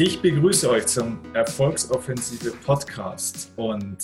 Ich begrüße euch zum Erfolgsoffensive Podcast und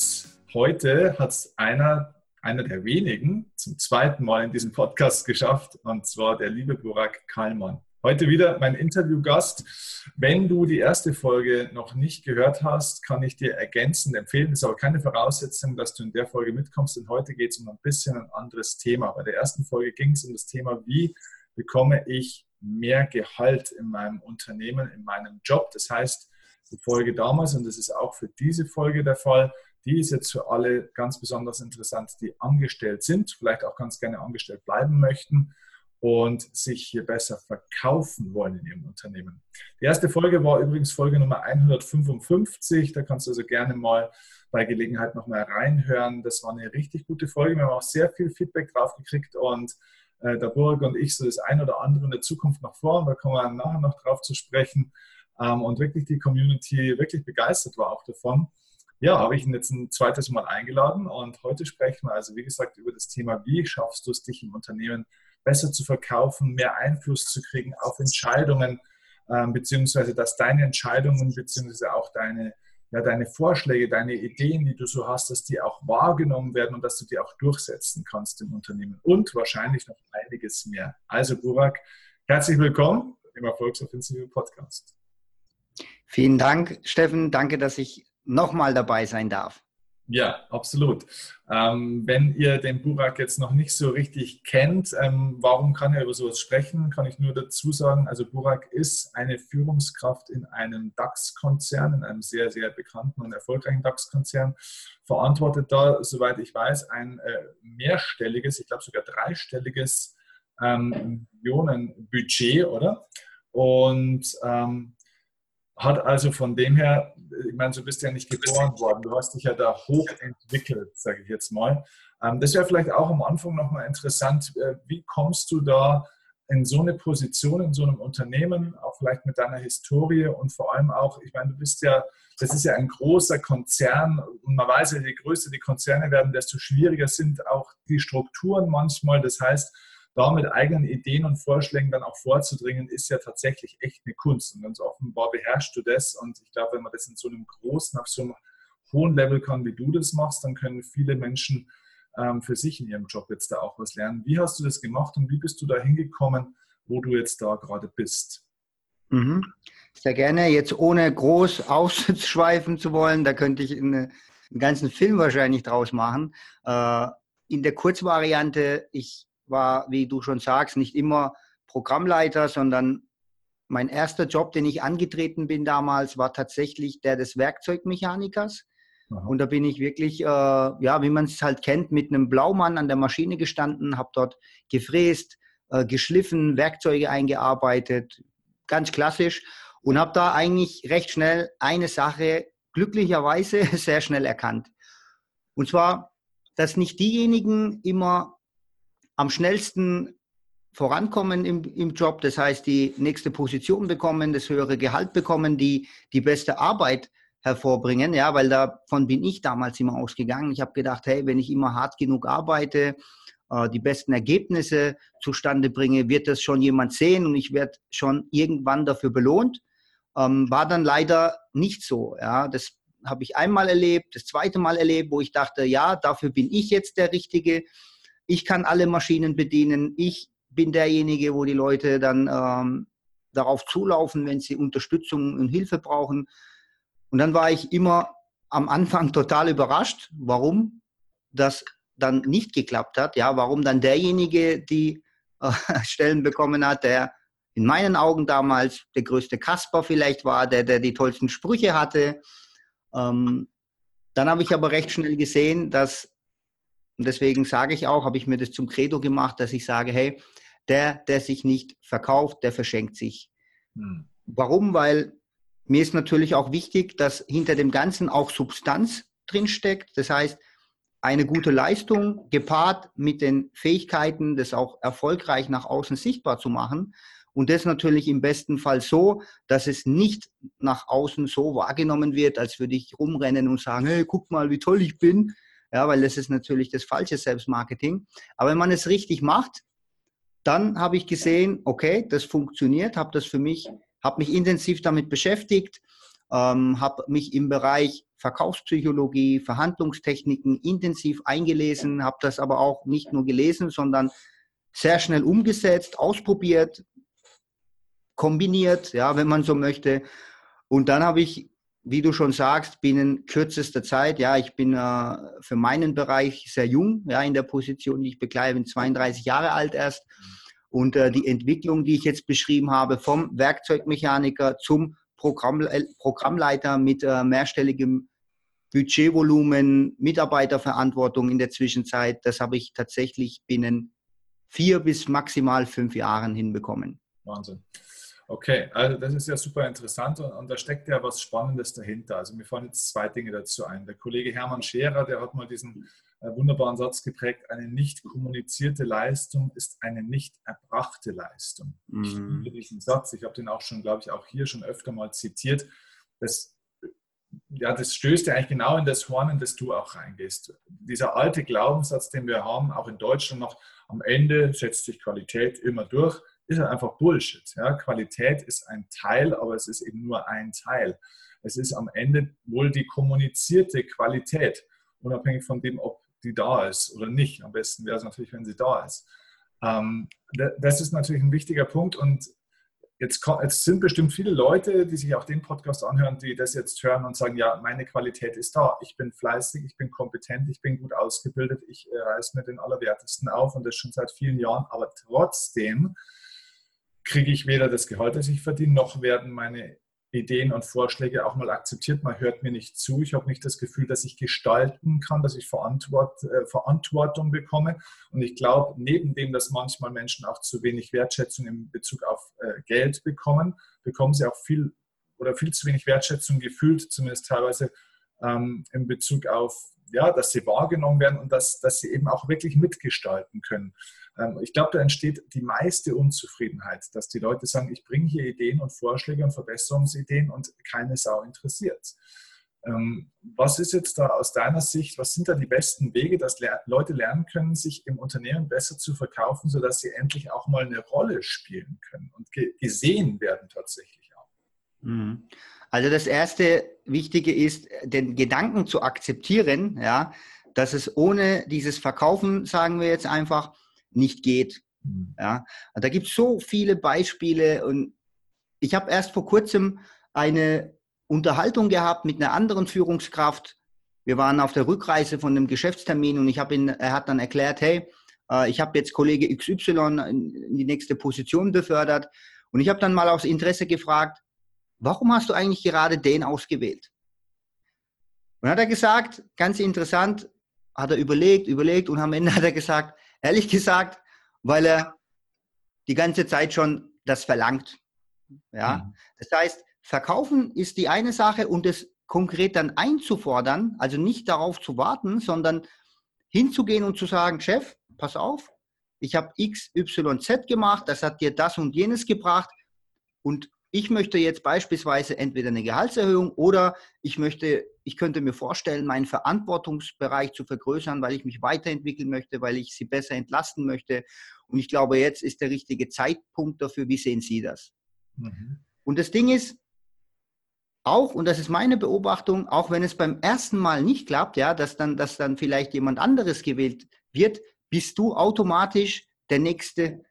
heute hat es einer, einer der wenigen zum zweiten Mal in diesem Podcast geschafft und zwar der liebe Burak Kalman. Heute wieder mein Interviewgast. Wenn du die erste Folge noch nicht gehört hast, kann ich dir ergänzend empfehlen. Das ist aber keine Voraussetzung, dass du in der Folge mitkommst, denn heute geht es um ein bisschen ein anderes Thema. Bei der ersten Folge ging es um das Thema, wie bekomme ich mehr Gehalt in meinem Unternehmen, in meinem Job. Das heißt, die Folge damals, und das ist auch für diese Folge der Fall, die ist jetzt für alle ganz besonders interessant, die angestellt sind, vielleicht auch ganz gerne angestellt bleiben möchten und sich hier besser verkaufen wollen in ihrem Unternehmen. Die erste Folge war übrigens Folge Nummer 155. Da kannst du also gerne mal bei Gelegenheit nochmal reinhören. Das war eine richtig gute Folge. Wir haben auch sehr viel Feedback drauf gekriegt und äh, der Burg und ich so das ein oder andere in der Zukunft noch vor. Da kommen wir nachher noch drauf zu sprechen. Ähm, und wirklich die Community wirklich begeistert war auch davon. Ja, habe ich ihn jetzt ein zweites Mal eingeladen und heute sprechen wir also, wie gesagt, über das Thema, wie schaffst du es, dich im Unternehmen besser zu verkaufen, mehr Einfluss zu kriegen auf Entscheidungen, ähm, beziehungsweise dass deine Entscheidungen, beziehungsweise auch deine ja, deine Vorschläge, deine Ideen, die du so hast, dass die auch wahrgenommen werden und dass du die auch durchsetzen kannst im Unternehmen und wahrscheinlich noch einiges mehr. Also Burak, herzlich willkommen im Erfolgsoffensive Podcast. Vielen Dank, Steffen. Danke, dass ich nochmal dabei sein darf. Ja, absolut. Ähm, wenn ihr den Burak jetzt noch nicht so richtig kennt, ähm, warum kann er über sowas sprechen, kann ich nur dazu sagen, also Burak ist eine Führungskraft in einem DAX-Konzern, in einem sehr, sehr bekannten und erfolgreichen DAX-Konzern, verantwortet da, soweit ich weiß, ein äh, mehrstelliges, ich glaube sogar dreistelliges ähm, Millionenbudget, oder? Und ähm, hat also von dem her, ich meine, du bist ja nicht geboren worden, du hast dich ja da hochentwickelt, sage ich jetzt mal. Ähm, das wäre vielleicht auch am Anfang nochmal interessant, äh, wie kommst du da in so eine Position, in so einem Unternehmen, auch vielleicht mit deiner Historie und vor allem auch, ich meine, du bist ja, das ist ja ein großer Konzern und man weiß ja, je größer die Konzerne werden, desto schwieriger sind auch die Strukturen manchmal. Das heißt, da mit eigenen Ideen und Vorschlägen dann auch vorzudringen, ist ja tatsächlich echt eine Kunst. Und ganz offenbar beherrschst du das. Und ich glaube, wenn man das in so einem großen, auf so einem hohen Level kann, wie du das machst, dann können viele Menschen ähm, für sich in ihrem Job jetzt da auch was lernen. Wie hast du das gemacht und wie bist du da hingekommen, wo du jetzt da gerade bist? Mhm. Sehr gerne. Jetzt ohne groß ausschweifen zu wollen, da könnte ich eine, einen ganzen Film wahrscheinlich draus machen. Äh, in der Kurzvariante, ich war, wie du schon sagst, nicht immer Programmleiter, sondern mein erster Job, den ich angetreten bin damals, war tatsächlich der des Werkzeugmechanikers. Aha. Und da bin ich wirklich, äh, ja, wie man es halt kennt, mit einem Blaumann an der Maschine gestanden, habe dort gefräst, äh, geschliffen, Werkzeuge eingearbeitet, ganz klassisch. Und habe da eigentlich recht schnell eine Sache glücklicherweise sehr schnell erkannt. Und zwar, dass nicht diejenigen immer am schnellsten vorankommen im, im Job, das heißt die nächste Position bekommen, das höhere Gehalt bekommen, die die beste Arbeit hervorbringen, ja, weil davon bin ich damals immer ausgegangen. Ich habe gedacht, hey, wenn ich immer hart genug arbeite, äh, die besten Ergebnisse zustande bringe, wird das schon jemand sehen und ich werde schon irgendwann dafür belohnt. Ähm, war dann leider nicht so. Ja, das habe ich einmal erlebt, das zweite Mal erlebt, wo ich dachte, ja, dafür bin ich jetzt der Richtige ich kann alle Maschinen bedienen, ich bin derjenige, wo die Leute dann ähm, darauf zulaufen, wenn sie Unterstützung und Hilfe brauchen. Und dann war ich immer am Anfang total überrascht, warum das dann nicht geklappt hat. Ja, warum dann derjenige die äh, Stellen bekommen hat, der in meinen Augen damals der größte Kasper vielleicht war, der, der die tollsten Sprüche hatte. Ähm, dann habe ich aber recht schnell gesehen, dass und deswegen sage ich auch, habe ich mir das zum Credo gemacht, dass ich sage, hey, der, der sich nicht verkauft, der verschenkt sich. Hm. Warum? Weil mir ist natürlich auch wichtig, dass hinter dem Ganzen auch Substanz drinsteckt. Das heißt, eine gute Leistung gepaart mit den Fähigkeiten, das auch erfolgreich nach außen sichtbar zu machen. Und das natürlich im besten Fall so, dass es nicht nach außen so wahrgenommen wird, als würde ich rumrennen und sagen, hey, guck mal, wie toll ich bin, ja, weil das ist natürlich das falsche Selbstmarketing. Aber wenn man es richtig macht, dann habe ich gesehen, okay, das funktioniert, habe das für mich habe mich intensiv damit beschäftigt, ähm, habe mich im Bereich Verkaufspsychologie, Verhandlungstechniken intensiv eingelesen, habe das aber auch nicht nur gelesen, sondern sehr schnell umgesetzt, ausprobiert, kombiniert, ja, wenn man so möchte. Und dann habe ich, wie du schon sagst, binnen kürzester Zeit, ja, ich bin äh, für meinen Bereich sehr jung, ja, in der Position, die ich bekleide, bin 32 Jahre alt erst. Und äh, die Entwicklung, die ich jetzt beschrieben habe, vom Werkzeugmechaniker zum Programm, äh, Programmleiter mit äh, mehrstelligem Budgetvolumen, Mitarbeiterverantwortung in der Zwischenzeit, das habe ich tatsächlich binnen vier bis maximal fünf Jahren hinbekommen. Wahnsinn. Okay, also das ist ja super interessant und, und, da steckt ja was Spannendes dahinter. Also mir fallen jetzt zwei Dinge dazu ein. Der Kollege Hermann Scherer, der hat mal diesen äh, wunderbaren Satz geprägt, eine nicht kommunizierte Leistung ist eine nicht erbrachte Leistung. Mhm. Ich liebe diesen Satz, ich habe den auch schon, glaube ich, auch hier schon öfter mal zitiert. Das, ja, das stößt ja eigentlich genau in das Horn, in das du auch reingehst. Dieser alte Glaubenssatz, den wir haben, auch in Deutschland noch, am Ende setzt sich Qualität immer durch ist halt einfach Bullshit. Ja? Qualität ist ein Teil, aber es ist eben nur ein Teil. Es ist am Ende wohl die kommunizierte Qualität, unabhängig von dem, ob die da ist oder nicht. Am besten wäre es natürlich, wenn sie da ist. Ähm, das ist natürlich ein wichtiger Punkt und Jetzt, jetzt, sind bestimmt viele Leute, die sich auch den Podcast anhören, die das jetzt hören und sagen, ja, meine Qualität ist da. Ich bin fleißig, ich bin kompetent, ich bin gut ausgebildet, ich äh, reiß mir den Allerwertesten auf und das schon seit vielen Jahren. Aber trotzdem kriege ich weder das Gehalt, das ich verdiene, noch werden meine Ideen und Vorschläge auch mal akzeptiert. Man hört mir nicht zu. Ich habe nicht das Gefühl, dass ich gestalten kann, dass ich Verantwort, äh, Verantwortung bekomme. Und ich glaube, neben dem, dass manchmal Menschen auch zu wenig Wertschätzung in Bezug auf äh, Geld bekommen, bekommen sie auch viel oder viel zu wenig Wertschätzung gefühlt, zumindest teilweise ähm, in Bezug auf, ja, dass sie wahrgenommen werden und dass, dass sie eben auch wirklich mitgestalten können. Ähm, ich glaube, da entsteht die meiste Unzufriedenheit, dass die Leute sagen, ich bringe hier Ideen und Vorschläge und Verbesserungsideen und keine Sau interessiert. Ähm, was ist jetzt da aus deiner Sicht, was sind da die besten Wege, dass Leute lernen können, sich im Unternehmen besser zu verkaufen, sodass sie endlich auch mal eine Rolle spielen können und gesehen werden tatsächlich auch? Mhm. Also das erste Wichtige ist, den Gedanken zu akzeptieren, ja, dass es ohne dieses Verkaufen, sagen wir jetzt einfach, nicht geht. Mhm. Ja, da gibt es so viele Beispiele und ich habe erst vor kurzem eine Unterhaltung gehabt mit einer anderen Führungskraft. Wir waren auf der Rückreise von einem Geschäftstermin und ich habe ihn, er hat dann erklärt, hey, äh, ich habe jetzt Kollege XY in die nächste Position befördert und ich habe dann mal aus Interesse gefragt, warum hast du eigentlich gerade den ausgewählt? Und hat er gesagt, ganz interessant, hat er überlegt, überlegt und am Ende hat er gesagt, Ehrlich gesagt, weil er die ganze Zeit schon das verlangt. Ja, mhm. das heißt, verkaufen ist die eine Sache und es konkret dann einzufordern, also nicht darauf zu warten, sondern hinzugehen und zu sagen, Chef, pass auf, ich habe X, Y, Z gemacht, das hat dir das und jenes gebracht und ich möchte jetzt beispielsweise entweder eine Gehaltserhöhung oder ich möchte, ich könnte mir vorstellen, meinen Verantwortungsbereich zu vergrößern, weil ich mich weiterentwickeln möchte, weil ich sie besser entlasten möchte. Und ich glaube, jetzt ist der richtige Zeitpunkt dafür. Wie sehen Sie das? Mhm. Und das Ding ist, auch, und das ist meine Beobachtung, auch wenn es beim ersten Mal nicht klappt, ja, dass dann, dass dann vielleicht jemand anderes gewählt wird, bist du automatisch der Nächste.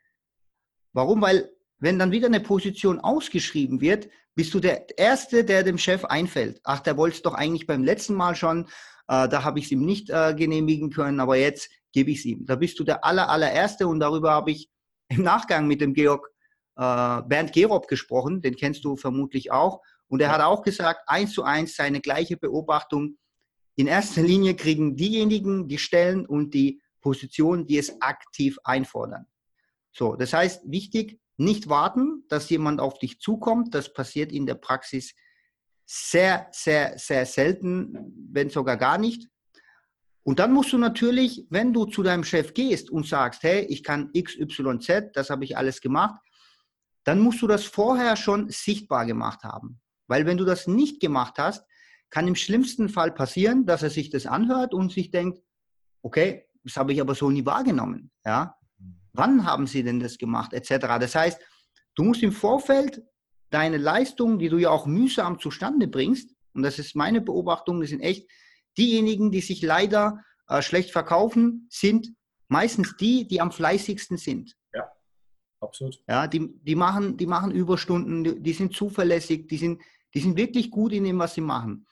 Warum? Weil wenn dann wieder eine Position ausgeschrieben wird, bist du der Erste, der dem Chef einfällt. Ach, der wollte es doch eigentlich beim letzten Mal schon, äh, da habe ich es ihm nicht äh, genehmigen können, aber jetzt gebe ich es ihm. Da bist du der aller, allererste und darüber habe ich im Nachgang mit dem Georg äh, Bernd Gerob gesprochen, den kennst du vermutlich auch. Und er hat auch gesagt, eins zu eins seine gleiche Beobachtung. In erster Linie kriegen diejenigen die Stellen und die Positionen, die es aktiv einfordern. So, das heißt, wichtig, nicht warten, dass jemand auf dich zukommt. Das passiert in der Praxis sehr, sehr, sehr selten, wenn sogar gar nicht. Und dann musst du natürlich, wenn du zu deinem Chef gehst und sagst, hey, ich kann X, Y, Z, das habe ich alles gemacht, dann musst du das vorher schon sichtbar gemacht haben. Weil wenn du das nicht gemacht hast, kann im schlimmsten Fall passieren, dass er sich das anhört und sich denkt, okay, das habe ich aber so nie wahrgenommen. Ja? Wann haben Sie denn das gemacht, etc. Das heißt, du musst im Vorfeld deine Leistung, die du ja auch mühsam zustande bringst, und das ist meine Beobachtung, das sind echt diejenigen, die sich leider äh, schlecht verkaufen, sind meistens die, die am fleißigsten sind. Ja, absolut. Ja, die, die, machen, die machen Überstunden, die, die sind zuverlässig, die sind, die sind wirklich gut in dem, was sie machen.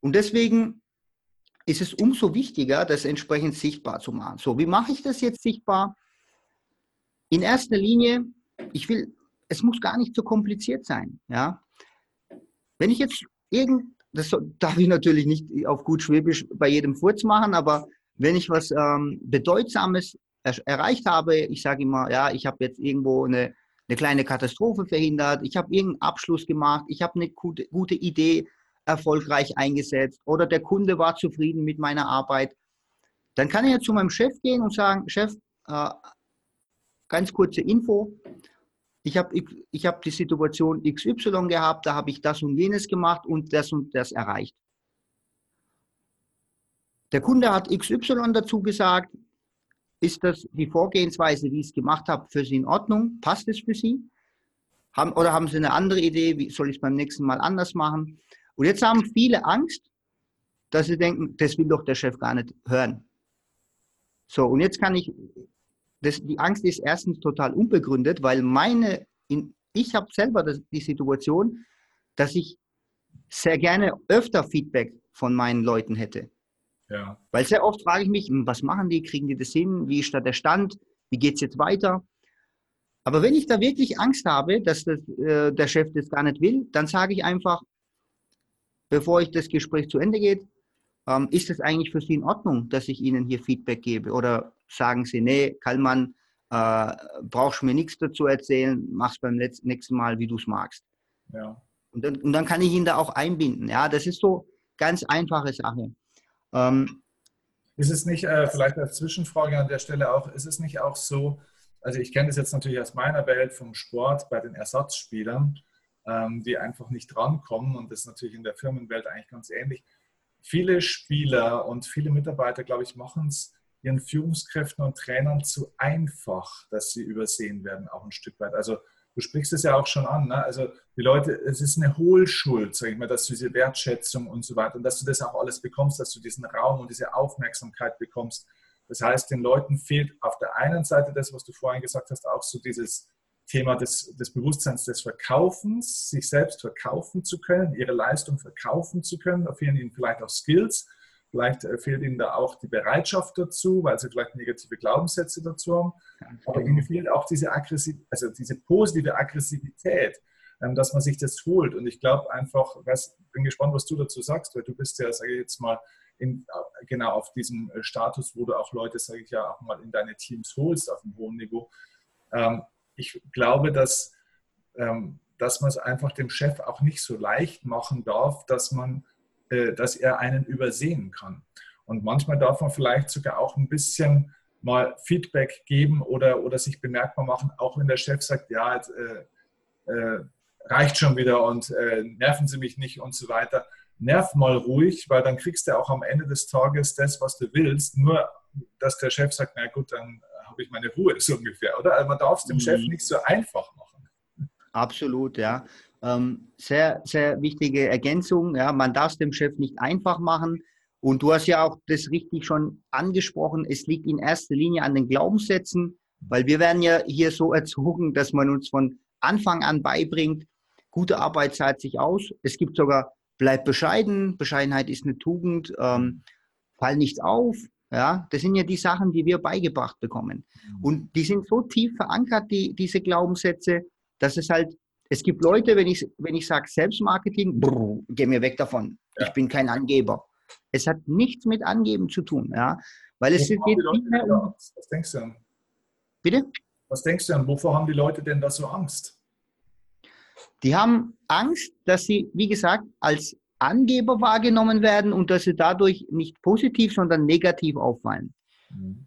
Und deswegen ist es umso wichtiger, das entsprechend sichtbar zu machen. So, wie mache ich das jetzt sichtbar? In erster Linie, ich will, es muss gar nicht so kompliziert sein. Ja? Wenn ich jetzt irgend, das darf ich natürlich nicht auf gut Schwäbisch bei jedem Furz machen, aber wenn ich was ähm, Bedeutsames er erreicht habe, ich sage immer, ja, ich habe jetzt irgendwo eine, eine kleine Katastrophe verhindert, ich habe irgendeinen Abschluss gemacht, ich habe eine gute, gute Idee erfolgreich eingesetzt oder der Kunde war zufrieden mit meiner Arbeit, dann kann ich ja zu meinem Chef gehen und sagen, Chef, äh, ganz kurze Info, ich habe ich hab die Situation XY gehabt, da habe ich das und jenes gemacht und das und das erreicht. Der Kunde hat XY dazu gesagt, ist das die Vorgehensweise, wie ich es gemacht habe, für Sie in Ordnung? Passt es für Sie? Haben, oder haben Sie eine andere Idee, wie soll ich es beim nächsten Mal anders machen? Und jetzt haben viele Angst, dass sie denken, das will doch der Chef gar nicht hören. So, und jetzt kann ich, das, die Angst ist erstens total unbegründet, weil meine, in, ich habe selber das, die Situation, dass ich sehr gerne öfter Feedback von meinen Leuten hätte. Ja. Weil sehr oft frage ich mich, hm, was machen die, kriegen die das hin, wie ist da der Stand, wie geht es jetzt weiter? Aber wenn ich da wirklich Angst habe, dass das, äh, der Chef das gar nicht will, dann sage ich einfach, bevor ich das Gespräch zu Ende geht, ähm, ist es eigentlich für Sie in Ordnung, dass ich Ihnen hier Feedback gebe? Oder sagen Sie, nee, Kallmann, äh, brauchst mir nichts dazu erzählen, mach's beim nächsten Mal, wie du es magst. Ja. Und dann, und dann kann ich ihn da auch einbinden. Ja, das ist so ganz einfache Sache. Ähm, ist es nicht, äh, vielleicht als Zwischenfrage an der Stelle auch, ist es nicht auch so, also ich kenne das jetzt natürlich aus meiner Welt vom Sport bei den Ersatzspielern, ähm, die einfach nicht drankommen und das ist natürlich in der Firmenwelt eigentlich ganz ähnlich. Viele Spieler und viele Mitarbeiter, glaube ich, machen es ihren Führungskräften und Trainern zu einfach, dass sie übersehen werden, auch ein Stück weit. Also du sprichst es ja auch schon an. Ne? Also die Leute, es ist eine Hohlschuld, sage ich mal, dass du diese Wertschätzung und so weiter und dass du das auch alles bekommst, dass du diesen Raum und diese Aufmerksamkeit bekommst. Das heißt, den Leuten fehlt auf der einen Seite das, was du vorhin gesagt hast, auch so dieses Thema des, des Bewusstseins des Verkaufens, sich selbst verkaufen zu können, ihre Leistung verkaufen zu können. Da fehlen ihnen vielleicht auch Skills. Vielleicht äh, fehlt ihnen da auch die Bereitschaft dazu, weil sie vielleicht negative Glaubenssätze dazu haben. Aber ihnen fehlt auch diese, Aggressiv also diese positive Aggressivität, ähm, dass man sich das holt. Und ich glaube einfach, ich bin gespannt, was du dazu sagst, weil du bist ja, sage ich jetzt mal, in, äh, genau auf diesem äh, Status, wo du auch Leute, sage ich ja, auch mal in deine Teams holst auf einem hohen Niveau. Ähm, ich glaube, dass, ähm, dass man es einfach dem Chef auch nicht so leicht machen darf, dass man dass er einen übersehen kann. Und manchmal darf man vielleicht sogar auch ein bisschen mal Feedback geben oder, oder sich bemerkbar machen, auch wenn der Chef sagt, ja, jetzt, äh, äh, reicht schon wieder und äh, nerven Sie mich nicht und so weiter. Nerv mal ruhig, weil dann kriegst du auch am Ende des Tages das, was du willst. Nur, dass der Chef sagt, na gut, dann habe ich meine Ruhe, so ungefähr, oder? Also man darf es dem mhm. Chef nicht so einfach machen. Absolut, ja. Ähm, sehr, sehr wichtige Ergänzung. Ja, man darf es dem Chef nicht einfach machen. Und du hast ja auch das richtig schon angesprochen. Es liegt in erster Linie an den Glaubenssätzen, weil wir werden ja hier so erzogen, dass man uns von Anfang an beibringt, gute Arbeit zahlt sich aus. Es gibt sogar, bleib bescheiden, Bescheidenheit ist eine Tugend, ähm, fall nicht auf. Ja, das sind ja die Sachen, die wir beigebracht bekommen. Und die sind so tief verankert, die, diese Glaubenssätze, dass es halt es gibt Leute, wenn ich, wenn ich sage Selbstmarketing, brr, geh mir weg davon. Ja. Ich bin kein Angeber. Es hat nichts mit Angeben zu tun, ja. Weil es geht nicht mehr um. Was denkst du denn? Bitte? Was denkst du denn? Wovor haben die Leute denn da so Angst? Die haben Angst, dass sie, wie gesagt, als Angeber wahrgenommen werden und dass sie dadurch nicht positiv, sondern negativ auffallen. Mhm.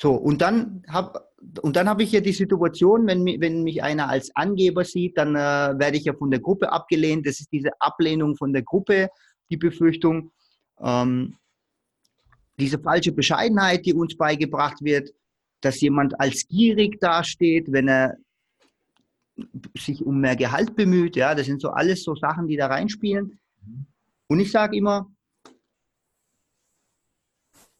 So, und dann habe und dann habe ich ja die Situation, wenn, wenn mich einer als Angeber sieht, dann äh, werde ich ja von der Gruppe abgelehnt. Das ist diese Ablehnung von der Gruppe, die Befürchtung. Ähm, diese falsche Bescheidenheit, die uns beigebracht wird, dass jemand als gierig dasteht, wenn er sich um mehr Gehalt bemüht. Ja, das sind so alles so Sachen, die da reinspielen. Und ich sage immer,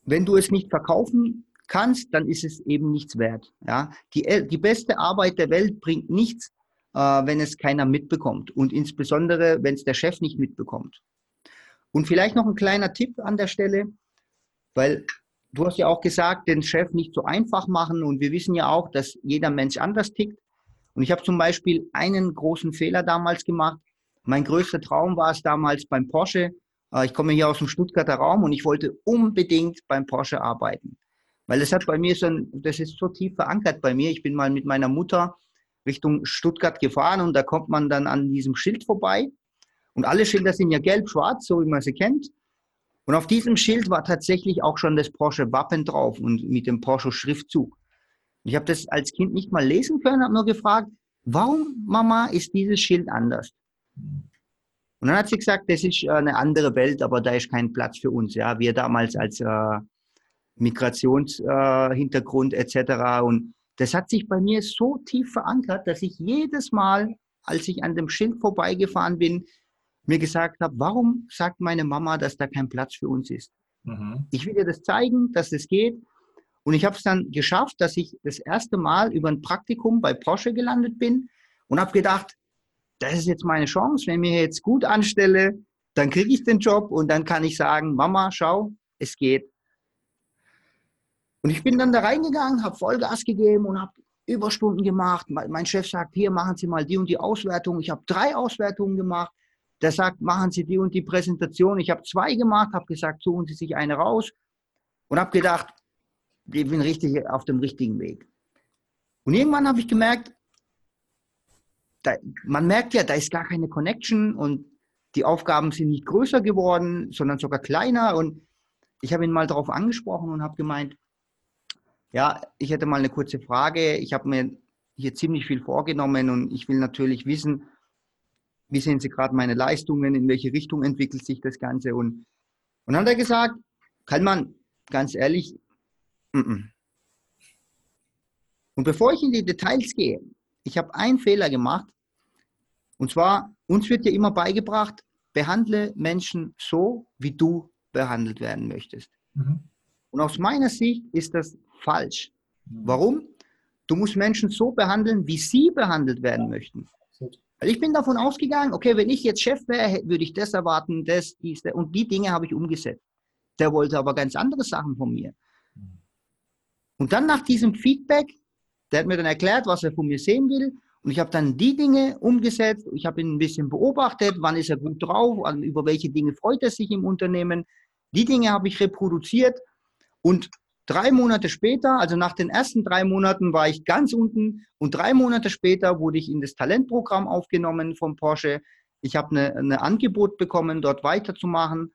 wenn du es nicht verkaufen kannst, dann ist es eben nichts wert. Ja, die, die beste Arbeit der Welt bringt nichts, äh, wenn es keiner mitbekommt und insbesondere, wenn es der Chef nicht mitbekommt. Und vielleicht noch ein kleiner Tipp an der Stelle, weil du hast ja auch gesagt, den Chef nicht so einfach machen und wir wissen ja auch, dass jeder Mensch anders tickt. Und ich habe zum Beispiel einen großen Fehler damals gemacht. Mein größter Traum war es damals beim Porsche. Äh, ich komme hier aus dem Stuttgarter Raum und ich wollte unbedingt beim Porsche arbeiten. Weil das hat bei mir so ein, das ist so tief verankert bei mir. Ich bin mal mit meiner Mutter Richtung Stuttgart gefahren und da kommt man dann an diesem Schild vorbei. Und alle Schilder sind ja gelb-schwarz, so wie man sie kennt. Und auf diesem Schild war tatsächlich auch schon das Porsche-Wappen drauf und mit dem Porsche-Schriftzug. Ich habe das als Kind nicht mal lesen können, habe nur gefragt, warum, Mama, ist dieses Schild anders? Und dann hat sie gesagt, das ist äh, eine andere Welt, aber da ist kein Platz für uns. Ja, wir damals als äh, Migrationshintergrund äh, etc. Und das hat sich bei mir so tief verankert, dass ich jedes Mal, als ich an dem Schild vorbeigefahren bin, mir gesagt habe, warum sagt meine Mama, dass da kein Platz für uns ist? Mhm. Ich will dir das zeigen, dass es das geht. Und ich habe es dann geschafft, dass ich das erste Mal über ein Praktikum bei Porsche gelandet bin und habe gedacht, das ist jetzt meine Chance. Wenn ich mir jetzt gut anstelle, dann kriege ich den Job und dann kann ich sagen, Mama, schau, es geht. Und ich bin dann da reingegangen, habe Vollgas gegeben und habe Überstunden gemacht. Mein Chef sagt, hier machen Sie mal die und die Auswertung. Ich habe drei Auswertungen gemacht. Der sagt, machen Sie die und die Präsentation. Ich habe zwei gemacht, habe gesagt, suchen Sie sich eine raus und habe gedacht, ich bin richtig auf dem richtigen Weg. Und irgendwann habe ich gemerkt, da, man merkt ja, da ist gar keine Connection und die Aufgaben sind nicht größer geworden, sondern sogar kleiner. Und ich habe ihn mal darauf angesprochen und habe gemeint, ja, ich hätte mal eine kurze Frage. Ich habe mir hier ziemlich viel vorgenommen und ich will natürlich wissen, wie sehen Sie gerade meine Leistungen, in welche Richtung entwickelt sich das Ganze. Und, und dann hat er gesagt, kann man ganz ehrlich, mm -mm. und bevor ich in die Details gehe, ich habe einen Fehler gemacht. Und zwar, uns wird ja immer beigebracht, behandle Menschen so, wie du behandelt werden möchtest. Mhm. Und aus meiner Sicht ist das falsch. Warum? Du musst Menschen so behandeln, wie sie behandelt werden möchten. Weil ich bin davon ausgegangen, okay, wenn ich jetzt Chef wäre, würde ich das erwarten, das, dies, das. Und die Dinge habe ich umgesetzt. Der wollte aber ganz andere Sachen von mir. Und dann nach diesem Feedback, der hat mir dann erklärt, was er von mir sehen will. Und ich habe dann die Dinge umgesetzt. Ich habe ihn ein bisschen beobachtet, wann ist er gut drauf, über welche Dinge freut er sich im Unternehmen. Die Dinge habe ich reproduziert. Und Drei Monate später, also nach den ersten drei Monaten war ich ganz unten und drei Monate später wurde ich in das Talentprogramm aufgenommen von Porsche. Ich habe eine Angebot bekommen, dort weiterzumachen.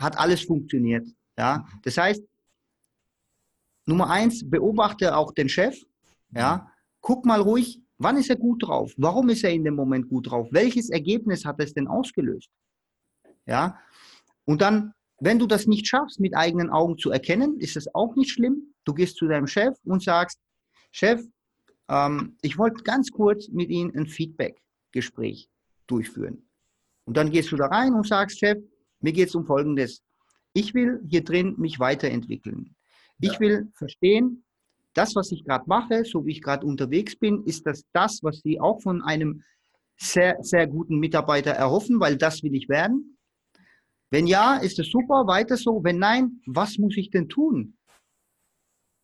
Hat alles funktioniert. Ja, das heißt, Nummer eins, beobachte auch den Chef. Ja, guck mal ruhig, wann ist er gut drauf? Warum ist er in dem Moment gut drauf? Welches Ergebnis hat es denn ausgelöst? Ja, und dann wenn du das nicht schaffst, mit eigenen Augen zu erkennen, ist es auch nicht schlimm. Du gehst zu deinem Chef und sagst, Chef, ähm, ich wollte ganz kurz mit Ihnen ein Feedback-Gespräch durchführen. Und dann gehst du da rein und sagst, Chef, mir geht es um Folgendes. Ich will hier drin mich weiterentwickeln. Ja. Ich will verstehen, das, was ich gerade mache, so wie ich gerade unterwegs bin, ist das das, was Sie auch von einem sehr, sehr guten Mitarbeiter erhoffen, weil das will ich werden. Wenn ja, ist es super, weiter so. Wenn nein, was muss ich denn tun?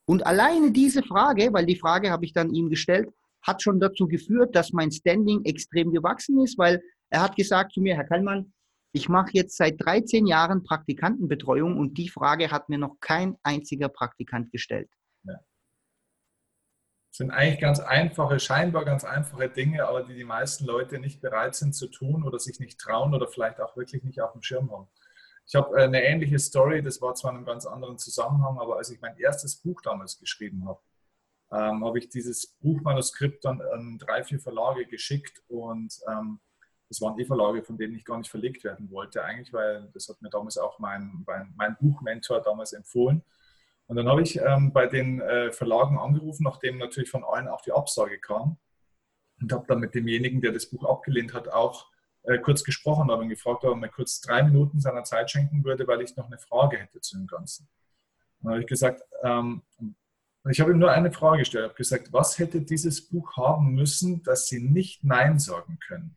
Und alleine diese Frage, weil die Frage habe ich dann ihm gestellt, hat schon dazu geführt, dass mein Standing extrem gewachsen ist, weil er hat gesagt zu mir, Herr Kallmann, ich mache jetzt seit 13 Jahren Praktikantenbetreuung und die Frage hat mir noch kein einziger Praktikant gestellt. Sind eigentlich ganz einfache, scheinbar ganz einfache Dinge, aber die die meisten Leute nicht bereit sind zu tun oder sich nicht trauen oder vielleicht auch wirklich nicht auf dem Schirm haben. Ich habe äh, eine ähnliche Story, das war zwar in einem ganz anderen Zusammenhang, aber als ich mein erstes Buch damals geschrieben habe, ähm, habe ich dieses Buchmanuskript dann an drei, vier Verlage geschickt und ähm, das waren die Verlage, von denen ich gar nicht verlegt werden wollte, eigentlich, weil das hat mir damals auch mein, mein, mein Buchmentor damals empfohlen. Und dann habe ich ähm, bei den äh, Verlagen angerufen, nachdem natürlich von allen auch die Absage kam. und habe dann mit demjenigen, der das Buch abgelehnt hat, auch äh, kurz gesprochen, habe ihn gefragt, ob er mir kurz drei Minuten seiner Zeit schenken würde, weil ich noch eine Frage hätte zu dem Ganzen. dann habe ich gesagt, ähm, ich habe ihm nur eine Frage gestellt, habe gesagt, was hätte dieses Buch haben müssen, dass Sie nicht Nein sagen können?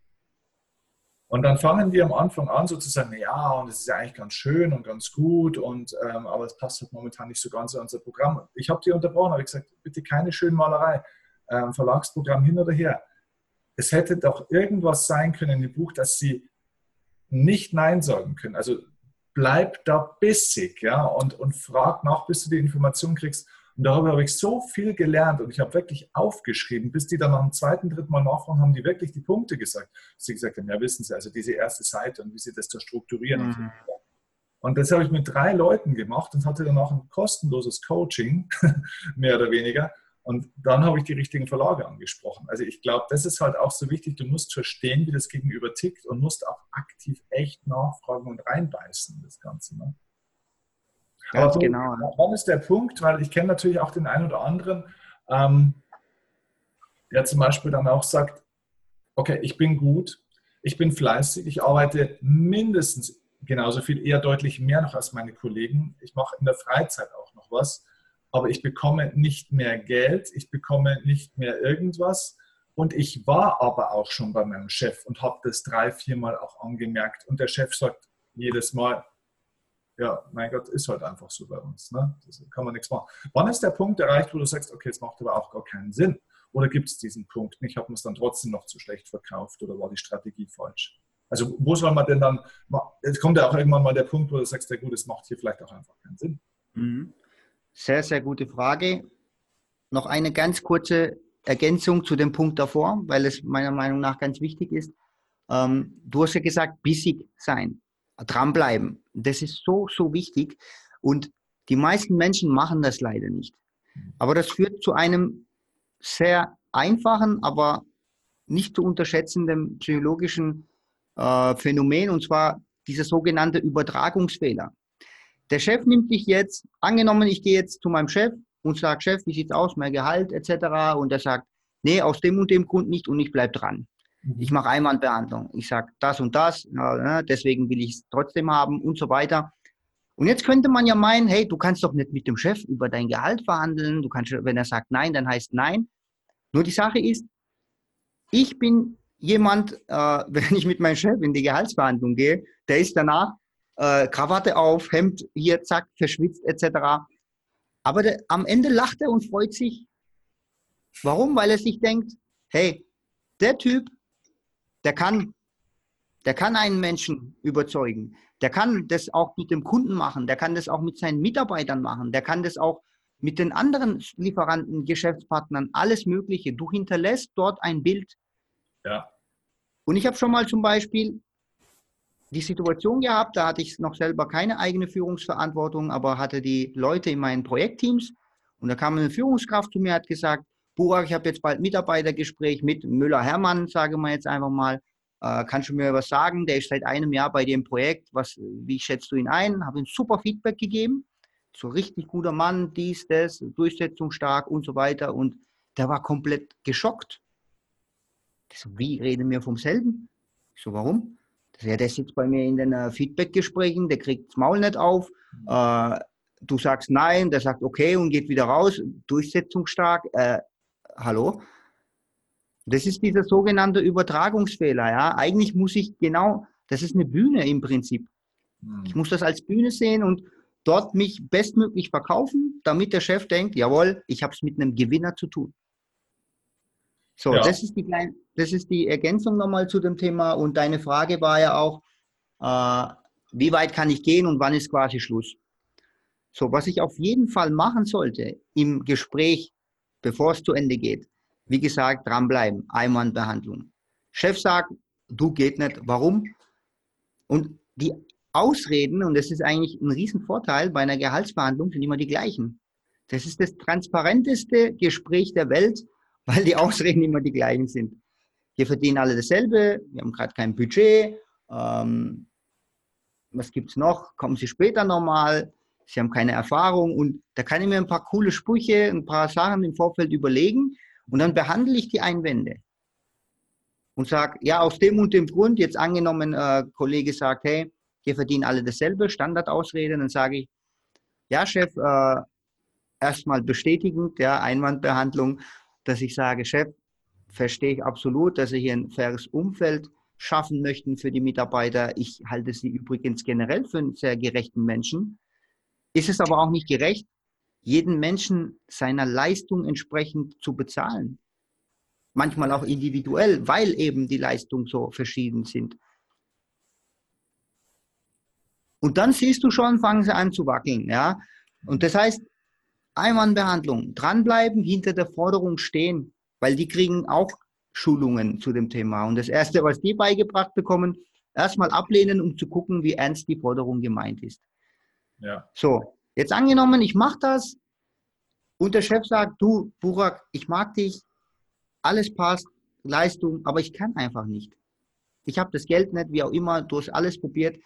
Und dann fangen wir am Anfang an, so zu sagen, ja, und es ist ja eigentlich ganz schön und ganz gut, und, ähm, aber es passt halt momentan nicht so ganz in unser Programm. Ich habe die unterbrochen, habe gesagt, bitte keine Schönmalerei, ähm, Verlagsprogramm hin oder her. Es hätte doch irgendwas sein können im Buch, dass Sie nicht Nein sagen können. Also bleib da bissig, ja, und, und frag nach, bis du die Information kriegst. Und darüber habe ich so viel gelernt und ich habe wirklich aufgeschrieben, bis die dann dem zweiten, dritten Mal nachfragen, haben die wirklich die Punkte gesagt. Sie gesagt haben, ja, wissen Sie, also diese erste Seite und wie Sie das da strukturieren. Mhm. Und das habe ich mit drei Leuten gemacht und hatte dann auch ein kostenloses Coaching, mehr oder weniger. Und dann habe ich die richtigen Verlage angesprochen. Also ich glaube, das ist halt auch so wichtig. Du musst verstehen, wie das Gegenüber tickt und musst auch aktiv echt nachfragen und reinbeißen, das Ganze. Ne? Ganz Aber genau. Wann ist der Punkt? Weil ich kenne natürlich auch den einen oder anderen, ähm, der zum Beispiel dann auch sagt, okay, ich bin gut, ich bin fleißig, ich arbeite mindestens genauso viel, eher deutlich mehr noch als meine Kollegen. Ich mache in der Freizeit auch noch was, aber ich bekomme nicht mehr Geld, ich bekomme nicht mehr irgendwas. Und ich war aber auch schon bei meinem Chef und habe das drei, viermal auch angemerkt. Und der Chef sagt jedes Mal, ja, mein Gott, ist halt einfach so bei uns. Ne? Das kann man nichts machen. Wann ist der Punkt erreicht, wo du sagst, okay, es macht aber auch gar keinen Sinn? Oder gibt es diesen Punkt nicht? Hat man es dann trotzdem noch zu schlecht verkauft oder war die Strategie falsch? Also wo soll man denn dann, jetzt kommt ja auch irgendwann mal der Punkt, wo du sagst, ja gut, es macht hier vielleicht auch einfach keinen Sinn. Mhm. Sehr, sehr gute Frage. Noch eine ganz kurze Ergänzung zu dem Punkt davor, weil es meiner Meinung nach ganz wichtig ist. Ähm, du hast ja gesagt, bissig sein dranbleiben. Das ist so, so wichtig. Und die meisten Menschen machen das leider nicht. Aber das führt zu einem sehr einfachen, aber nicht zu unterschätzenden psychologischen äh, Phänomen, und zwar dieser sogenannte Übertragungsfehler. Der Chef nimmt dich jetzt, angenommen, ich gehe jetzt zu meinem Chef und sage, Chef, wie sieht's aus, mein Gehalt etc. Und er sagt, nee, aus dem und dem Grund nicht und ich bleib dran. Ich mache Einwandbehandlung. Ich sage das und das, ne, deswegen will ich es trotzdem haben und so weiter. Und jetzt könnte man ja meinen, hey, du kannst doch nicht mit dem Chef über dein Gehalt verhandeln. Du kannst, wenn er sagt nein, dann heißt nein. Nur die Sache ist, ich bin jemand, äh, wenn ich mit meinem Chef in die Gehaltsverhandlung gehe, der ist danach äh, Krawatte auf, Hemd hier, zack, verschwitzt etc. Aber der, am Ende lacht er und freut sich. Warum? Weil er sich denkt, hey, der Typ der kann, der kann einen Menschen überzeugen. Der kann das auch mit dem Kunden machen. Der kann das auch mit seinen Mitarbeitern machen. Der kann das auch mit den anderen Lieferanten, Geschäftspartnern, alles Mögliche. Du hinterlässt dort ein Bild. Ja. Und ich habe schon mal zum Beispiel die Situation gehabt, da hatte ich noch selber keine eigene Führungsverantwortung, aber hatte die Leute in meinen Projektteams. Und da kam eine Führungskraft zu mir, hat gesagt, Burak, ich habe jetzt bald Mitarbeitergespräch mit Müller-Hermann, sage mal jetzt einfach mal. Äh, kannst du mir was sagen? Der ist seit einem Jahr bei dem Projekt. Was, wie schätzt du ihn ein? Habe ihm super Feedback gegeben. So richtig guter Mann, dies, das, durchsetzungsstark und so weiter. Und der war komplett geschockt. So, wie reden wir vom selben? Ich so, warum? Ja, der sitzt bei mir in den uh, Feedback-Gesprächen, der kriegt das Maul nicht auf. Uh, du sagst nein, der sagt okay und geht wieder raus, durchsetzungsstark. Uh, hallo? Das ist dieser sogenannte Übertragungsfehler. Ja? Eigentlich muss ich genau, das ist eine Bühne im Prinzip. Ich muss das als Bühne sehen und dort mich bestmöglich verkaufen, damit der Chef denkt, jawohl, ich habe es mit einem Gewinner zu tun. So, ja. das, ist die kleine, das ist die Ergänzung nochmal zu dem Thema. Und deine Frage war ja auch, äh, wie weit kann ich gehen und wann ist quasi Schluss? So, was ich auf jeden Fall machen sollte im Gespräch bevor es zu Ende geht. Wie gesagt, dranbleiben, Einwandbehandlung. Chef sagt, du geht nicht. Warum? Und die Ausreden, und das ist eigentlich ein Riesenvorteil bei einer Gehaltsverhandlung, sind immer die gleichen. Das ist das transparenteste Gespräch der Welt, weil die Ausreden immer die gleichen sind. Wir verdienen alle dasselbe, wir haben gerade kein Budget. Ähm, was es noch? Kommen Sie später nochmal? Sie haben keine Erfahrung und da kann ich mir ein paar coole Sprüche, ein paar Sachen im Vorfeld überlegen und dann behandle ich die Einwände. und sage, ja, aus dem und dem Grund, jetzt angenommen, äh, Kollege sagt, hey, wir verdienen alle dasselbe, Standardausrede, dann sage ich, ja, Chef, äh, erstmal bestätigend, ja, Einwandbehandlung, dass ich sage, Chef, verstehe ich absolut, dass Sie hier ein faires Umfeld schaffen möchten für die Mitarbeiter. Ich halte Sie übrigens generell für einen sehr gerechten Menschen. Ist es aber auch nicht gerecht, jeden Menschen seiner Leistung entsprechend zu bezahlen. Manchmal auch individuell, weil eben die Leistungen so verschieden sind. Und dann siehst du schon, fangen sie an zu wackeln. Ja? Und das heißt, Einwandbehandlung, dranbleiben, hinter der Forderung stehen, weil die kriegen auch Schulungen zu dem Thema. Und das Erste, was die beigebracht bekommen, erstmal ablehnen, um zu gucken, wie ernst die Forderung gemeint ist. Ja. So, jetzt angenommen, ich mache das und der Chef sagt, du, Burak, ich mag dich, alles passt, Leistung, aber ich kann einfach nicht. Ich habe das Geld nicht, wie auch immer, du hast alles probiert.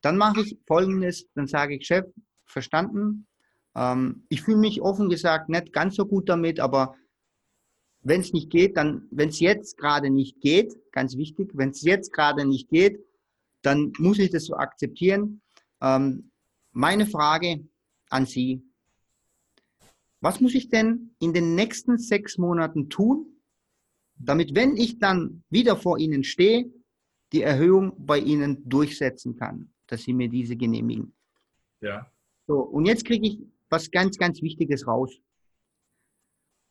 Dann mache ich Folgendes, dann sage ich, Chef, verstanden. Ähm, ich fühle mich offen gesagt nicht ganz so gut damit, aber wenn es nicht geht, dann, wenn es jetzt gerade nicht geht, ganz wichtig, wenn es jetzt gerade nicht geht, dann muss ich das so akzeptieren. Ähm, meine Frage an Sie, was muss ich denn in den nächsten sechs Monaten tun, damit, wenn ich dann wieder vor Ihnen stehe, die Erhöhung bei Ihnen durchsetzen kann, dass Sie mir diese genehmigen? Ja. So, und jetzt kriege ich was ganz, ganz Wichtiges raus.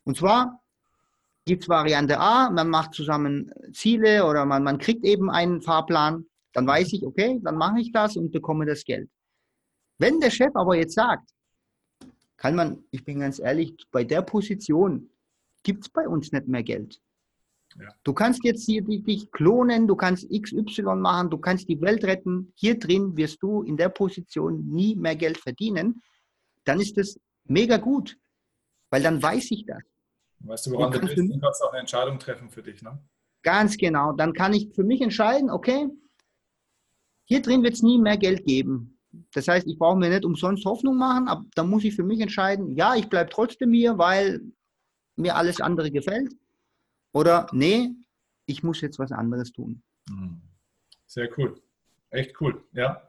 Und zwar gibt es Variante A, man macht zusammen Ziele oder man, man kriegt eben einen Fahrplan, dann weiß ich, okay, dann mache ich das und bekomme das Geld. Wenn der Chef aber jetzt sagt, kann man, ich bin ganz ehrlich, bei der Position gibt es bei uns nicht mehr Geld. Ja. Du kannst jetzt hier dich klonen, du kannst XY machen, du kannst die Welt retten. Hier drin wirst du in der Position nie mehr Geld verdienen. Dann ist das mega gut, weil dann weiß ich das. Weißt du, woran du bist, dann kannst du auch eine Entscheidung treffen für dich, ne? Ganz genau. Dann kann ich für mich entscheiden, okay, hier drin wird es nie mehr Geld geben. Das heißt, ich brauche mir nicht umsonst Hoffnung machen, aber dann muss ich für mich entscheiden, ja, ich bleibe trotzdem hier, weil mir alles andere gefällt. Oder nee, ich muss jetzt was anderes tun. Mhm. Sehr cool. Echt cool, ja.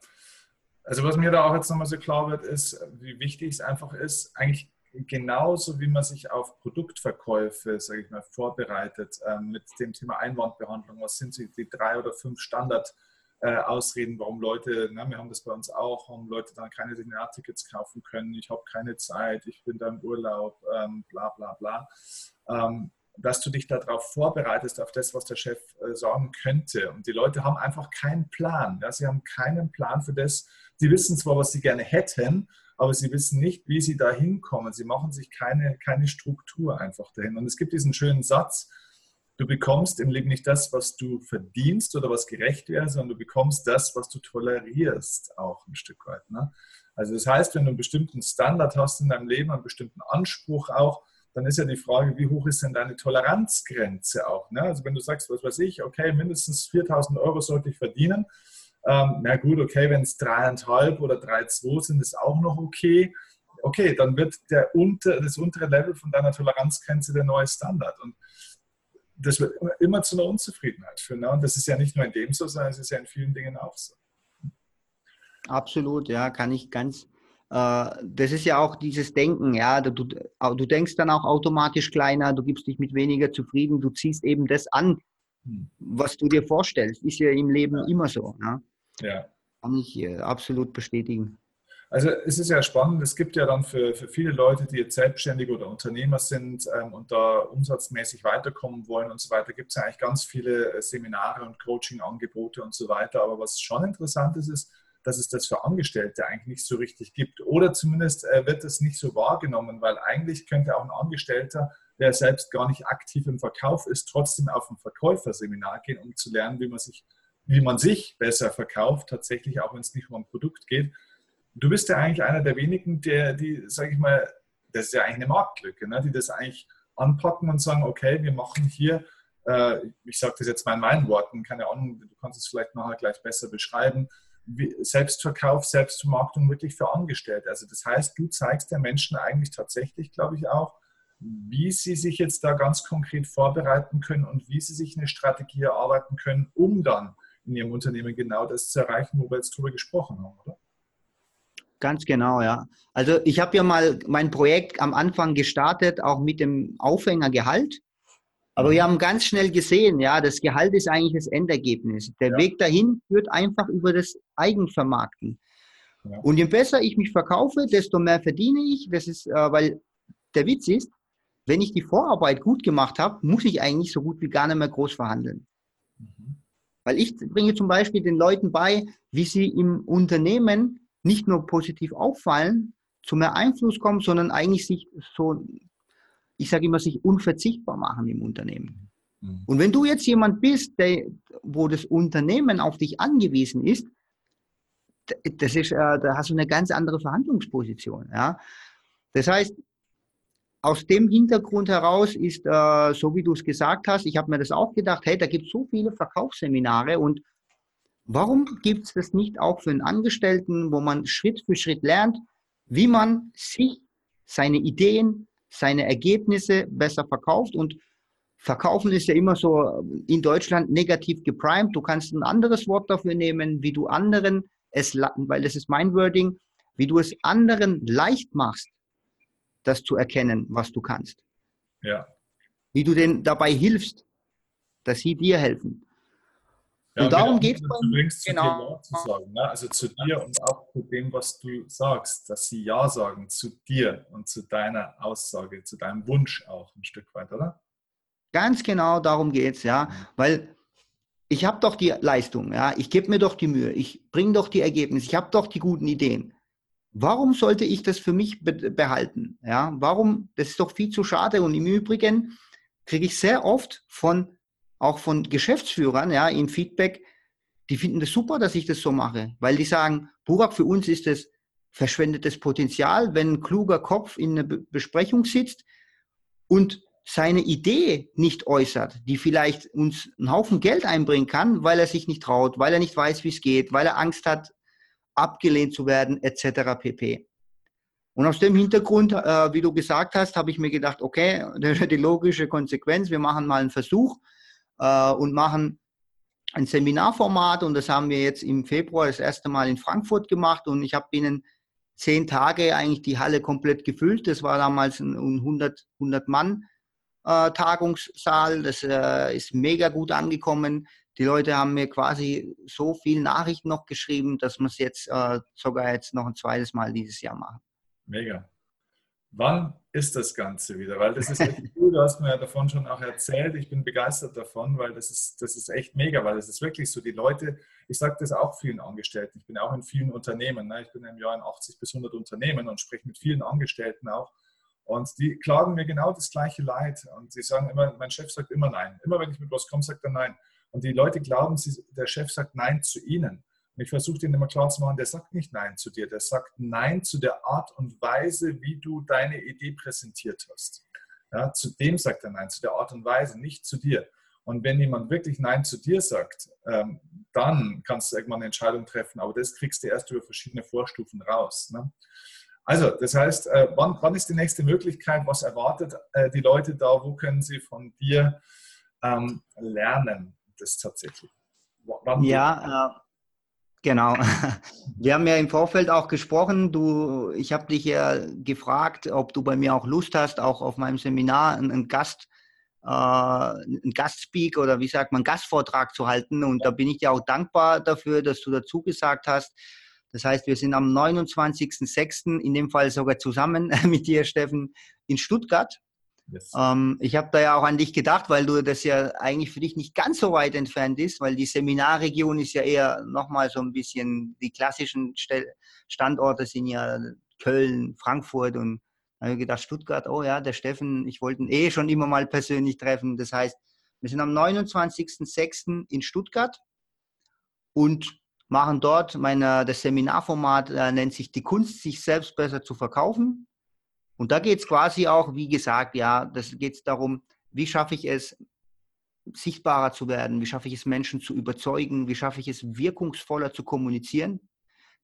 Also was mir da auch jetzt nochmal so klar wird, ist, wie wichtig es einfach ist, eigentlich genauso wie man sich auf Produktverkäufe, sage ich mal, vorbereitet ähm, mit dem Thema Einwandbehandlung, was sind die drei oder fünf Standardausreden, äh, warum Leute, na, wir haben das bei uns auch, warum Leute dann keine Seminartickets kaufen können, ich habe keine Zeit, ich bin da im Urlaub, ähm, bla bla bla. Ähm, dass du dich darauf vorbereitest, auf das, was der Chef äh, sagen könnte. Und die Leute haben einfach keinen Plan. Ja? Sie haben keinen Plan für das. Die wissen zwar, was sie gerne hätten, aber sie wissen nicht, wie sie da hinkommen. Sie machen sich keine, keine Struktur einfach dahin. Und es gibt diesen schönen Satz, du bekommst im Leben nicht das, was du verdienst oder was gerecht wäre, sondern du bekommst das, was du tolerierst, auch ein Stück weit. Ne? Also das heißt, wenn du einen bestimmten Standard hast in deinem Leben, einen bestimmten Anspruch auch, dann ist ja die Frage, wie hoch ist denn deine Toleranzgrenze auch? Ne? Also wenn du sagst, was weiß ich, okay, mindestens 4000 Euro sollte ich verdienen, ähm, na gut, okay, wenn es dreieinhalb oder drei, zwei sind, ist auch noch okay. Okay, dann wird der unter, das untere Level von deiner Toleranzgrenze der neue Standard. Und das wird immer zu einer Unzufriedenheit führen. Ne? Und das ist ja nicht nur in dem so, sondern es ist ja in vielen Dingen auch so. Absolut, ja, kann ich ganz. Äh, das ist ja auch dieses Denken, ja. Du, du denkst dann auch automatisch kleiner, du gibst dich mit weniger zufrieden, du ziehst eben das an, hm. was du dir vorstellst. Ist ja im Leben ja. immer so. Ne? Ja. Kann ich äh, absolut bestätigen. Also es ist ja spannend, es gibt ja dann für, für viele Leute, die jetzt selbstständig oder Unternehmer sind ähm, und da umsatzmäßig weiterkommen wollen und so weiter, gibt es ja eigentlich ganz viele äh, Seminare und Coaching-Angebote und so weiter. Aber was schon interessant ist, ist, dass es das für Angestellte eigentlich nicht so richtig gibt. Oder zumindest äh, wird es nicht so wahrgenommen, weil eigentlich könnte auch ein Angestellter, der selbst gar nicht aktiv im Verkauf ist, trotzdem auf ein Verkäuferseminar gehen, um zu lernen, wie man sich wie man sich besser verkauft, tatsächlich, auch wenn es nicht um ein Produkt geht. Du bist ja eigentlich einer der wenigen, der, die, sage ich mal, das ist ja eigentlich eine Marktlücke, ne? die das eigentlich anpacken und sagen, okay, wir machen hier, äh, ich sage das jetzt mal in meinen Worten, keine Ahnung, du kannst es vielleicht nachher gleich besser beschreiben, wie, Selbstverkauf, Selbstvermarktung wirklich für Angestellte. Also das heißt, du zeigst den Menschen eigentlich tatsächlich, glaube ich auch, wie Sie sich jetzt da ganz konkret vorbereiten können und wie Sie sich eine Strategie erarbeiten können, um dann in Ihrem Unternehmen genau das zu erreichen, wo wir jetzt drüber gesprochen haben, oder? Ganz genau, ja. Also ich habe ja mal mein Projekt am Anfang gestartet, auch mit dem Aufhänger Gehalt. Aber wir mhm. haben ganz schnell gesehen, ja, das Gehalt ist eigentlich das Endergebnis. Der ja. Weg dahin führt einfach über das Eigenvermarkten. Ja. Und je besser ich mich verkaufe, desto mehr verdiene ich. Das ist, äh, weil der Witz ist, wenn ich die Vorarbeit gut gemacht habe, muss ich eigentlich so gut wie gar nicht mehr groß verhandeln. Mhm. Weil ich bringe zum Beispiel den Leuten bei, wie sie im Unternehmen nicht nur positiv auffallen, zu mehr Einfluss kommen, sondern eigentlich sich so, ich sage immer, sich unverzichtbar machen im Unternehmen. Mhm. Und wenn du jetzt jemand bist, der, wo das Unternehmen auf dich angewiesen ist, das ist, äh, da hast du eine ganz andere Verhandlungsposition. Ja? Das heißt, aus dem Hintergrund heraus ist, äh, so wie du es gesagt hast, ich habe mir das auch gedacht, hey, da gibt es so viele Verkaufsseminare und warum gibt es das nicht auch für einen Angestellten, wo man Schritt für Schritt lernt, wie man sich, seine Ideen, seine Ergebnisse besser verkauft und Verkaufen ist ja immer so in Deutschland negativ geprimed. Du kannst ein anderes Wort dafür nehmen, wie du anderen es, weil das ist mein Wording, wie du es anderen leicht machst, das zu erkennen, was du kannst. Ja. Wie du denen dabei hilfst, dass sie dir helfen. Ja, und darum geht es. Genau. zu sagen, ne? also zu dir und auch zu dem, was du sagst, dass sie Ja sagen zu dir und zu deiner Aussage, zu deinem Wunsch auch ein Stück weit, oder? Ganz genau darum geht es, ja. Mhm. Weil ich habe doch die Leistung, ja. Ich gebe mir doch die Mühe, ich bringe doch die Ergebnisse, ich habe doch die guten Ideen. Warum sollte ich das für mich be behalten? Ja, warum? Das ist doch viel zu schade. Und im Übrigen kriege ich sehr oft von, auch von Geschäftsführern, ja, in Feedback, die finden das super, dass ich das so mache, weil die sagen, Burak, für uns ist das verschwendetes Potenzial, wenn ein kluger Kopf in einer Be Besprechung sitzt und seine Idee nicht äußert, die vielleicht uns einen Haufen Geld einbringen kann, weil er sich nicht traut, weil er nicht weiß, wie es geht, weil er Angst hat, abgelehnt zu werden, etc. pp. Und aus dem Hintergrund, äh, wie du gesagt hast, habe ich mir gedacht, okay, die logische Konsequenz, wir machen mal einen Versuch äh, und machen ein Seminarformat und das haben wir jetzt im Februar das erste Mal in Frankfurt gemacht und ich habe binnen zehn Tage eigentlich die Halle komplett gefüllt. Das war damals ein 100, 100 Mann äh, Tagungssaal. Das äh, ist mega gut angekommen. Die Leute haben mir quasi so viel Nachrichten noch geschrieben, dass wir es jetzt äh, sogar jetzt noch ein zweites Mal dieses Jahr machen. Mega. Wann ist das Ganze wieder? Weil das ist echt cool, du hast mir ja davon schon auch erzählt. Ich bin begeistert davon, weil das ist, das ist echt mega, weil das ist wirklich so, die Leute, ich sage das auch vielen Angestellten, ich bin auch in vielen Unternehmen, ne? ich bin im Jahr in 80 bis 100 Unternehmen und spreche mit vielen Angestellten auch. Und die klagen mir genau das gleiche Leid. Und sie sagen immer, mein Chef sagt immer nein. Immer wenn ich mit was komme, sagt er nein. Und die Leute glauben, sie, der Chef sagt Nein zu ihnen. Und ich versuche denen immer klar zu machen, der sagt nicht Nein zu dir, der sagt Nein zu der Art und Weise, wie du deine Idee präsentiert hast. Ja, zu dem sagt er Nein, zu der Art und Weise, nicht zu dir. Und wenn jemand wirklich Nein zu dir sagt, ähm, dann kannst du irgendwann eine Entscheidung treffen, aber das kriegst du erst über verschiedene Vorstufen raus. Ne? Also, das heißt, äh, wann, wann, ist die nächste Möglichkeit? Was erwartet äh, die Leute da? Wo können sie von dir ähm, lernen? das tatsächlich? Wann ja, äh, genau. Wir haben ja im Vorfeld auch gesprochen. Du, ich habe dich ja gefragt, ob du bei mir auch Lust hast, auch auf meinem Seminar einen Gast, äh, einen Gastspeak oder wie sagt man, Gastvortrag zu halten. Und da bin ich dir auch dankbar dafür, dass du dazu gesagt hast. Das heißt, wir sind am 29.06., in dem Fall sogar zusammen mit dir, Steffen, in Stuttgart. Ähm, ich habe da ja auch an dich gedacht, weil du das ja eigentlich für dich nicht ganz so weit entfernt ist, weil die Seminarregion ist ja eher nochmal so ein bisschen, die klassischen Standorte sind ja Köln, Frankfurt und da habe ich gedacht, Stuttgart, oh ja, der Steffen, ich wollte ihn eh schon immer mal persönlich treffen. Das heißt, wir sind am 29.06. in Stuttgart und machen dort meine, das Seminarformat äh, nennt sich die Kunst, sich selbst besser zu verkaufen. Und da geht es quasi auch, wie gesagt, ja, das geht darum, wie schaffe ich es, sichtbarer zu werden, wie schaffe ich es, Menschen zu überzeugen, wie schaffe ich es, wirkungsvoller zu kommunizieren.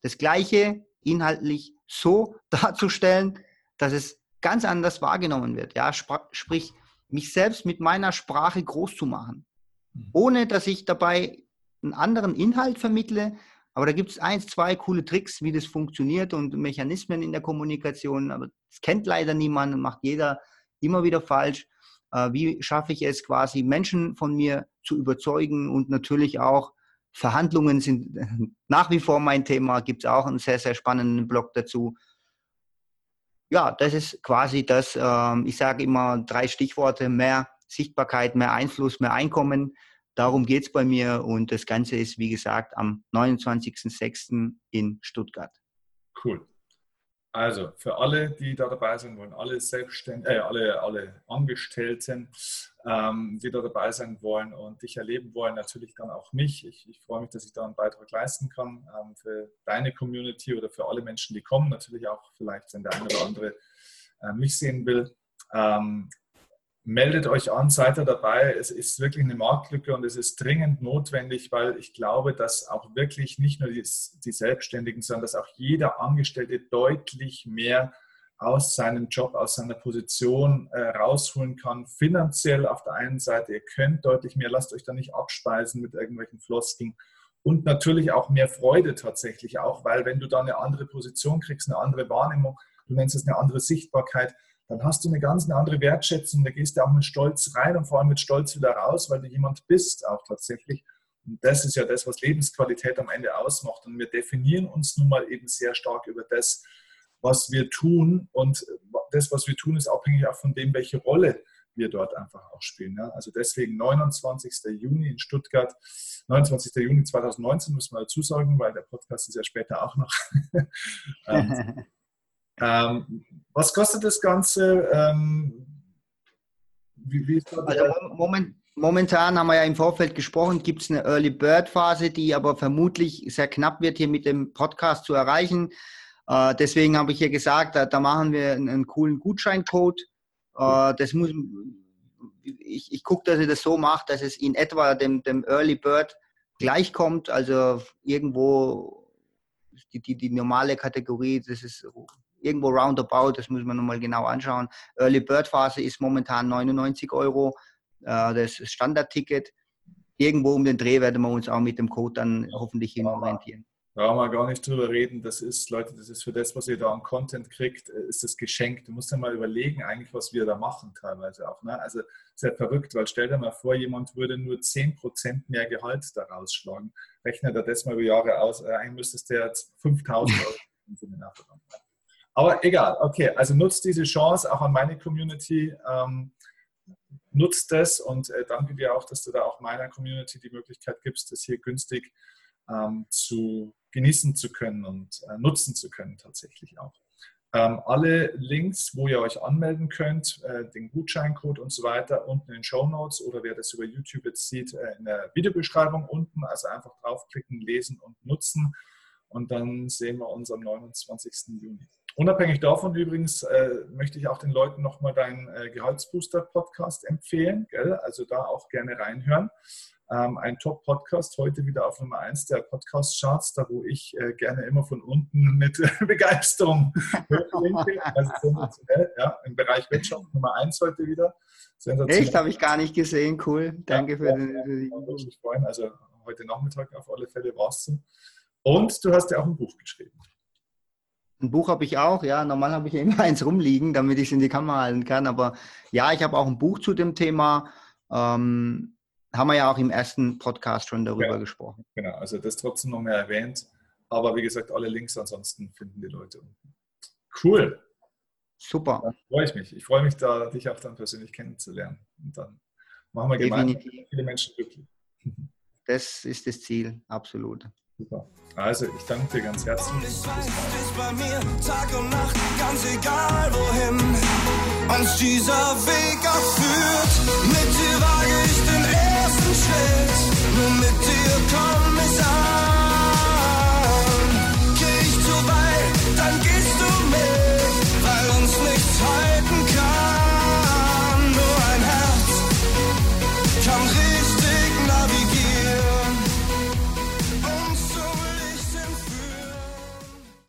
Das Gleiche inhaltlich so darzustellen, dass es ganz anders wahrgenommen wird. Ja, sprich, mich selbst mit meiner Sprache groß zu machen, mhm. ohne dass ich dabei einen anderen Inhalt vermittle. Aber da gibt es eins, zwei coole Tricks, wie das funktioniert und Mechanismen in der Kommunikation. Aber das kennt leider niemand und macht jeder immer wieder falsch. Äh, wie schaffe ich es quasi, Menschen von mir zu überzeugen und natürlich auch Verhandlungen sind nach wie vor mein Thema, gibt es auch einen sehr, sehr spannenden Blog dazu. Ja, das ist quasi das, ähm, ich sage immer drei Stichworte, mehr Sichtbarkeit, mehr Einfluss, mehr Einkommen. Darum geht es bei mir und das Ganze ist, wie gesagt, am 29.06. in Stuttgart. Cool. Also für alle, die da dabei sein wollen, alle Selbstständigen, äh, alle, alle Angestellten, ähm, die da dabei sein wollen und dich erleben wollen, natürlich dann auch mich. Ich, ich freue mich, dass ich da einen Beitrag leisten kann ähm, für deine Community oder für alle Menschen, die kommen. Natürlich auch vielleicht, wenn der eine oder andere äh, mich sehen will. Ähm, meldet euch an, seid ihr dabei. Es ist wirklich eine Marktlücke und es ist dringend notwendig, weil ich glaube, dass auch wirklich nicht nur die, die Selbstständigen, sondern dass auch jeder Angestellte deutlich mehr aus seinem Job, aus seiner Position äh, rausholen kann. Finanziell auf der einen Seite, ihr könnt deutlich mehr, lasst euch da nicht abspeisen mit irgendwelchen Floskeln. Und natürlich auch mehr Freude tatsächlich auch, weil wenn du da eine andere Position kriegst, eine andere Wahrnehmung, du nennst es eine andere Sichtbarkeit, dann hast du eine ganz andere Wertschätzung, da gehst du auch mit Stolz rein und vor allem mit Stolz wieder raus, weil du jemand bist auch tatsächlich. Und das ist ja das, was Lebensqualität am Ende ausmacht. Und wir definieren uns nun mal eben sehr stark über das, was wir tun. Und das, was wir tun, ist abhängig auch von dem, welche Rolle wir dort einfach auch spielen. Ja. Also deswegen 29. Juni in Stuttgart, 29. Juni 2019 muss man dazu sagen, weil der Podcast ist ja später auch noch. ähm, was kostet das Ganze? Ähm, wie, wie also moment, momentan haben wir ja im Vorfeld gesprochen, gibt es eine Early Bird Phase, die aber vermutlich sehr knapp wird, hier mit dem Podcast zu erreichen. Äh, deswegen habe ich hier gesagt, da, da machen wir einen, einen coolen Gutscheincode. Äh, das muss, ich, ich gucke, dass ihr das so macht, dass es in etwa dem, dem Early Bird gleichkommt. Also irgendwo die, die, die normale Kategorie, das ist irgendwo roundabout, das muss man nochmal genau anschauen. Early Bird Phase ist momentan 99 Euro, äh, das Standardticket. Irgendwo um den Dreh werden wir uns auch mit dem Code dann hoffentlich hin orientieren. Da brauchen wir gar nicht drüber reden. Das ist, Leute, das ist für das, was ihr da an Content kriegt, äh, ist das geschenkt. Du musst ja mal überlegen, eigentlich, was wir da machen, teilweise auch. Ne? Also, sehr verrückt, weil stell dir mal vor, jemand würde nur 10% mehr Gehalt daraus schlagen. Rechne da das mal über Jahre aus. Äh, eigentlich müsstest du jetzt 5000 Euro im Sinne nachverlangen. Aber egal, okay, also nutzt diese Chance auch an meine Community. Ähm, nutzt das und äh, danke dir auch, dass du da auch meiner Community die Möglichkeit gibst, das hier günstig ähm, zu genießen zu können und äh, nutzen zu können tatsächlich auch. Ähm, alle Links, wo ihr euch anmelden könnt, äh, den Gutscheincode und so weiter, unten in den Show Notes oder wer das über YouTube jetzt sieht, äh, in der Videobeschreibung unten. Also einfach draufklicken, lesen und nutzen und dann sehen wir uns am 29. Juni. Unabhängig davon übrigens äh, möchte ich auch den Leuten nochmal deinen äh, Gehaltsbooster-Podcast empfehlen. Gell? Also da auch gerne reinhören. Ähm, ein Top-Podcast, heute wieder auf Nummer 1 der Podcast-Charts, da wo ich äh, gerne immer von unten mit Begeisterung linke. Also sensationell, ja, im Bereich Wirtschaft Nummer 1 heute wieder. Echt, habe ich gar nicht gesehen. Cool, danke ja, für den. Ja, ich freuen. Also heute Nachmittag auf alle Fälle warst du. Und du hast ja auch ein Buch geschrieben. Ein Buch habe ich auch, ja. Normal habe ich immer eins rumliegen, damit ich es in die Kamera halten kann. Aber ja, ich habe auch ein Buch zu dem Thema. Ähm, haben wir ja auch im ersten Podcast schon darüber ja, gesprochen. Genau, also das trotzdem noch mehr erwähnt. Aber wie gesagt, alle Links ansonsten finden die Leute unten. Cool. Super. Da freue ich mich. Ich freue mich, da, dich auch dann persönlich kennenzulernen. Und dann machen wir Definitiv. gemeinsam viele Menschen glücklich. Das ist das Ziel, absolut. Super. Also, ich danke dir ganz herzlich. Und ich weiß, du bei mir Tag und Nacht, ganz egal wohin uns dieser Weg auch. Mit dir wage ich den ersten Schritt, nur mit dir komme